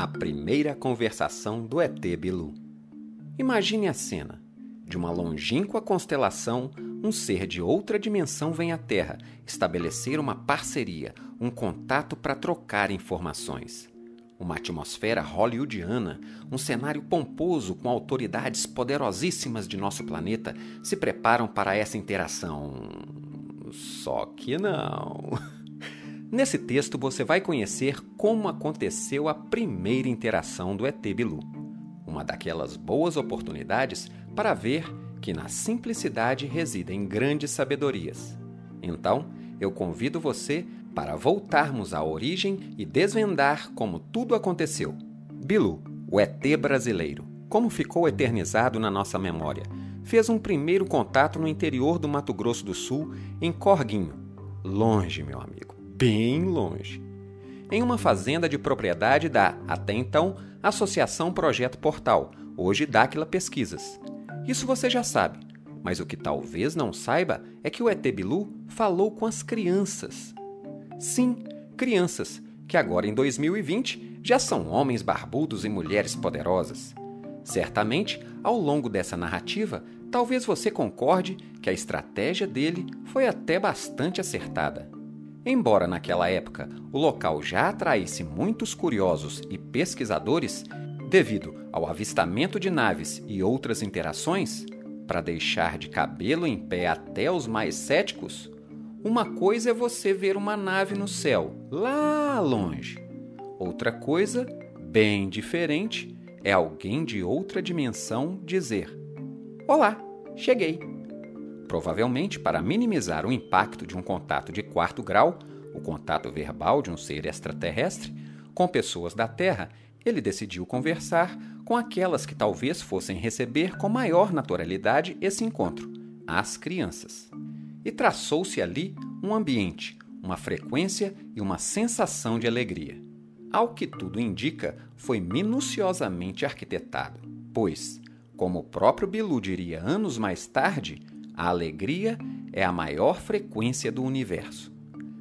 A primeira conversação do ET Bilu. Imagine a cena. De uma longínqua constelação, um ser de outra dimensão vem à Terra estabelecer uma parceria, um contato para trocar informações. Uma atmosfera hollywoodiana, um cenário pomposo com autoridades poderosíssimas de nosso planeta se preparam para essa interação. Só que não. Nesse texto você vai conhecer como aconteceu a primeira interação do ET Bilu. Uma daquelas boas oportunidades para ver que na simplicidade residem grandes sabedorias. Então, eu convido você para voltarmos à origem e desvendar como tudo aconteceu. Bilu, o ET brasileiro, como ficou eternizado na nossa memória, fez um primeiro contato no interior do Mato Grosso do Sul, em Corguinho. Longe, meu amigo bem longe. Em uma fazenda de propriedade da, até então, Associação Projeto Portal, hoje Dáquila Pesquisas. Isso você já sabe, mas o que talvez não saiba é que o ET Bilu falou com as crianças. Sim, crianças, que agora em 2020 já são homens barbudos e mulheres poderosas. Certamente, ao longo dessa narrativa, talvez você concorde que a estratégia dele foi até bastante acertada. Embora naquela época o local já atraísse muitos curiosos e pesquisadores, devido ao avistamento de naves e outras interações, para deixar de cabelo em pé até os mais céticos, uma coisa é você ver uma nave no céu, lá longe. Outra coisa, bem diferente, é alguém de outra dimensão dizer: Olá, cheguei. Provavelmente, para minimizar o impacto de um contato de quarto grau, o contato verbal de um ser extraterrestre, com pessoas da Terra, ele decidiu conversar com aquelas que talvez fossem receber com maior naturalidade esse encontro, as crianças. E traçou-se ali um ambiente, uma frequência e uma sensação de alegria. Ao que tudo indica, foi minuciosamente arquitetado, pois, como o próprio Bilu diria anos mais tarde, a alegria é a maior frequência do universo.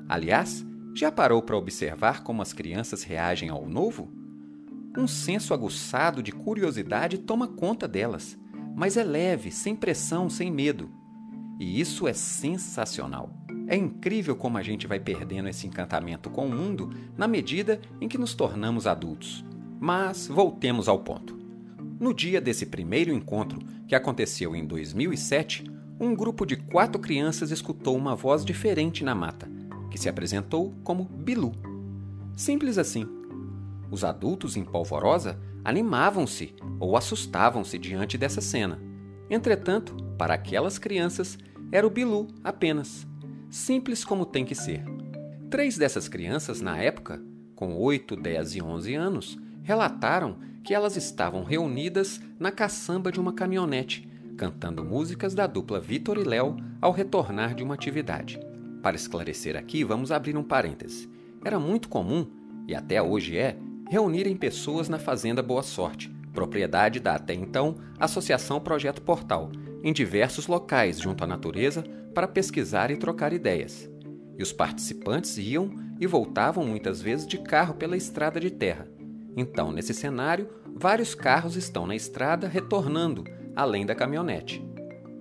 Aliás, já parou para observar como as crianças reagem ao novo? Um senso aguçado de curiosidade toma conta delas, mas é leve, sem pressão, sem medo. E isso é sensacional. É incrível como a gente vai perdendo esse encantamento com o mundo na medida em que nos tornamos adultos. Mas voltemos ao ponto. No dia desse primeiro encontro, que aconteceu em 2007, um grupo de quatro crianças escutou uma voz diferente na mata, que se apresentou como Bilu. Simples assim. Os adultos em polvorosa animavam-se ou assustavam-se diante dessa cena. Entretanto, para aquelas crianças, era o Bilu apenas. Simples como tem que ser. Três dessas crianças, na época, com 8, 10 e 11 anos, relataram que elas estavam reunidas na caçamba de uma caminhonete cantando músicas da dupla Vitor e Léo ao retornar de uma atividade. Para esclarecer aqui, vamos abrir um parêntese. Era muito comum, e até hoje é, reunirem pessoas na Fazenda Boa Sorte, propriedade da até então Associação Projeto Portal, em diversos locais junto à natureza para pesquisar e trocar ideias. E os participantes iam e voltavam muitas vezes de carro pela estrada de terra. Então, nesse cenário, vários carros estão na estrada retornando além da caminhonete.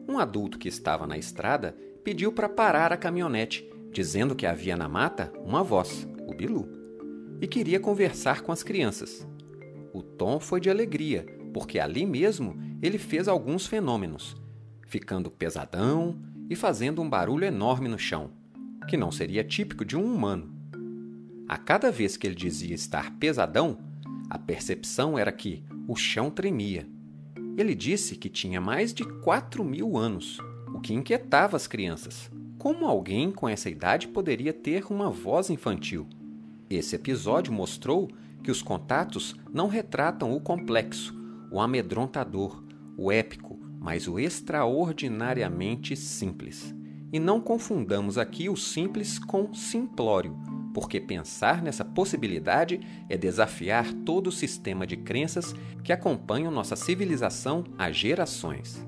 Um adulto que estava na estrada pediu para parar a caminhonete, dizendo que havia na mata uma voz, o Bilu, e queria conversar com as crianças. O tom foi de alegria, porque ali mesmo ele fez alguns fenômenos, ficando pesadão e fazendo um barulho enorme no chão, que não seria típico de um humano. A cada vez que ele dizia estar pesadão, a percepção era que o chão tremia ele disse que tinha mais de 4 mil anos, o que inquietava as crianças. Como alguém com essa idade poderia ter uma voz infantil? Esse episódio mostrou que os contatos não retratam o complexo, o amedrontador, o épico, mas o extraordinariamente simples. E não confundamos aqui o simples com simplório, porque pensar nessa possibilidade é desafiar todo o sistema de crenças que acompanham nossa civilização há gerações.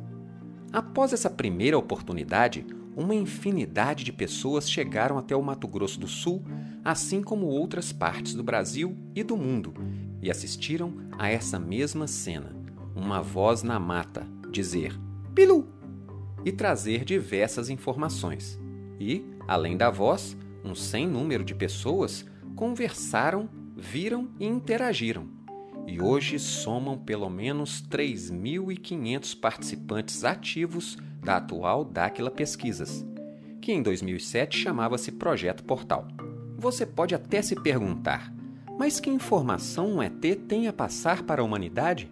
Após essa primeira oportunidade, uma infinidade de pessoas chegaram até o Mato Grosso do Sul, assim como outras partes do Brasil e do mundo, e assistiram a essa mesma cena. Uma voz na mata dizer: Pilu! e trazer diversas informações. E, além da voz, um sem número de pessoas conversaram, viram e interagiram. E hoje somam pelo menos 3.500 participantes ativos da atual Dáquila Pesquisas, que em 2007 chamava-se Projeto Portal. Você pode até se perguntar, mas que informação um ET tem a passar para a humanidade?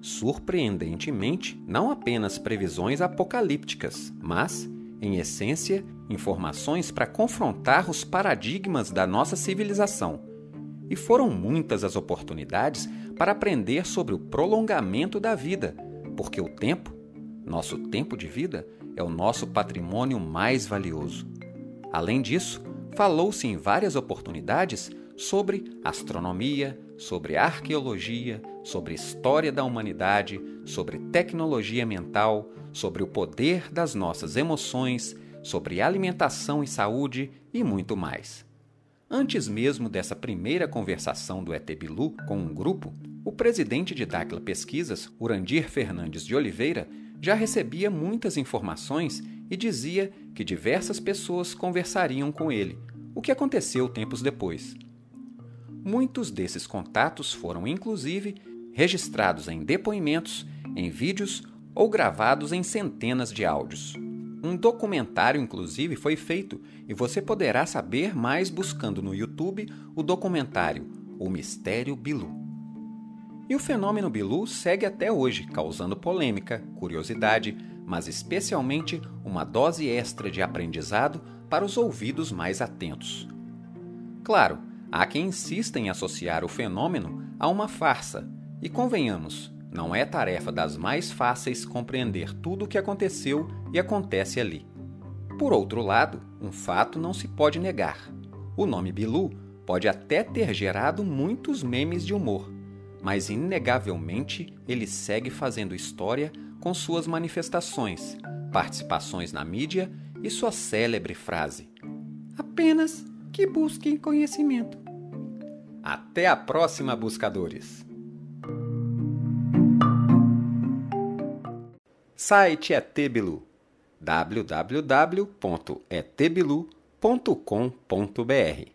Surpreendentemente, não apenas previsões apocalípticas, mas, em essência, informações para confrontar os paradigmas da nossa civilização. E foram muitas as oportunidades para aprender sobre o prolongamento da vida, porque o tempo, nosso tempo de vida, é o nosso patrimônio mais valioso. Além disso, falou-se em várias oportunidades sobre astronomia, sobre arqueologia, sobre história da humanidade, sobre tecnologia mental, sobre o poder das nossas emoções, sobre alimentação e saúde e muito mais. Antes mesmo dessa primeira conversação do ET Bilu com um grupo, o presidente de Dacla Pesquisas, Urandir Fernandes de Oliveira, já recebia muitas informações e dizia que diversas pessoas conversariam com ele, o que aconteceu tempos depois. Muitos desses contatos foram, inclusive, registrados em depoimentos, em vídeos ou gravados em centenas de áudios. Um documentário, inclusive, foi feito e você poderá saber mais buscando no YouTube o documentário O Mistério Bilu. E o fenômeno Bilu segue até hoje, causando polêmica, curiosidade, mas especialmente uma dose extra de aprendizado para os ouvidos mais atentos. Claro, há quem insista em associar o fenômeno a uma farsa, e convenhamos, não é tarefa das mais fáceis compreender tudo o que aconteceu e acontece ali. Por outro lado, um fato não se pode negar. O nome Bilu pode até ter gerado muitos memes de humor, mas inegavelmente ele segue fazendo história com suas manifestações, participações na mídia e sua célebre frase: Apenas que busquem conhecimento. Até a próxima, buscadores! Site ETBilu www.etbilu.com.br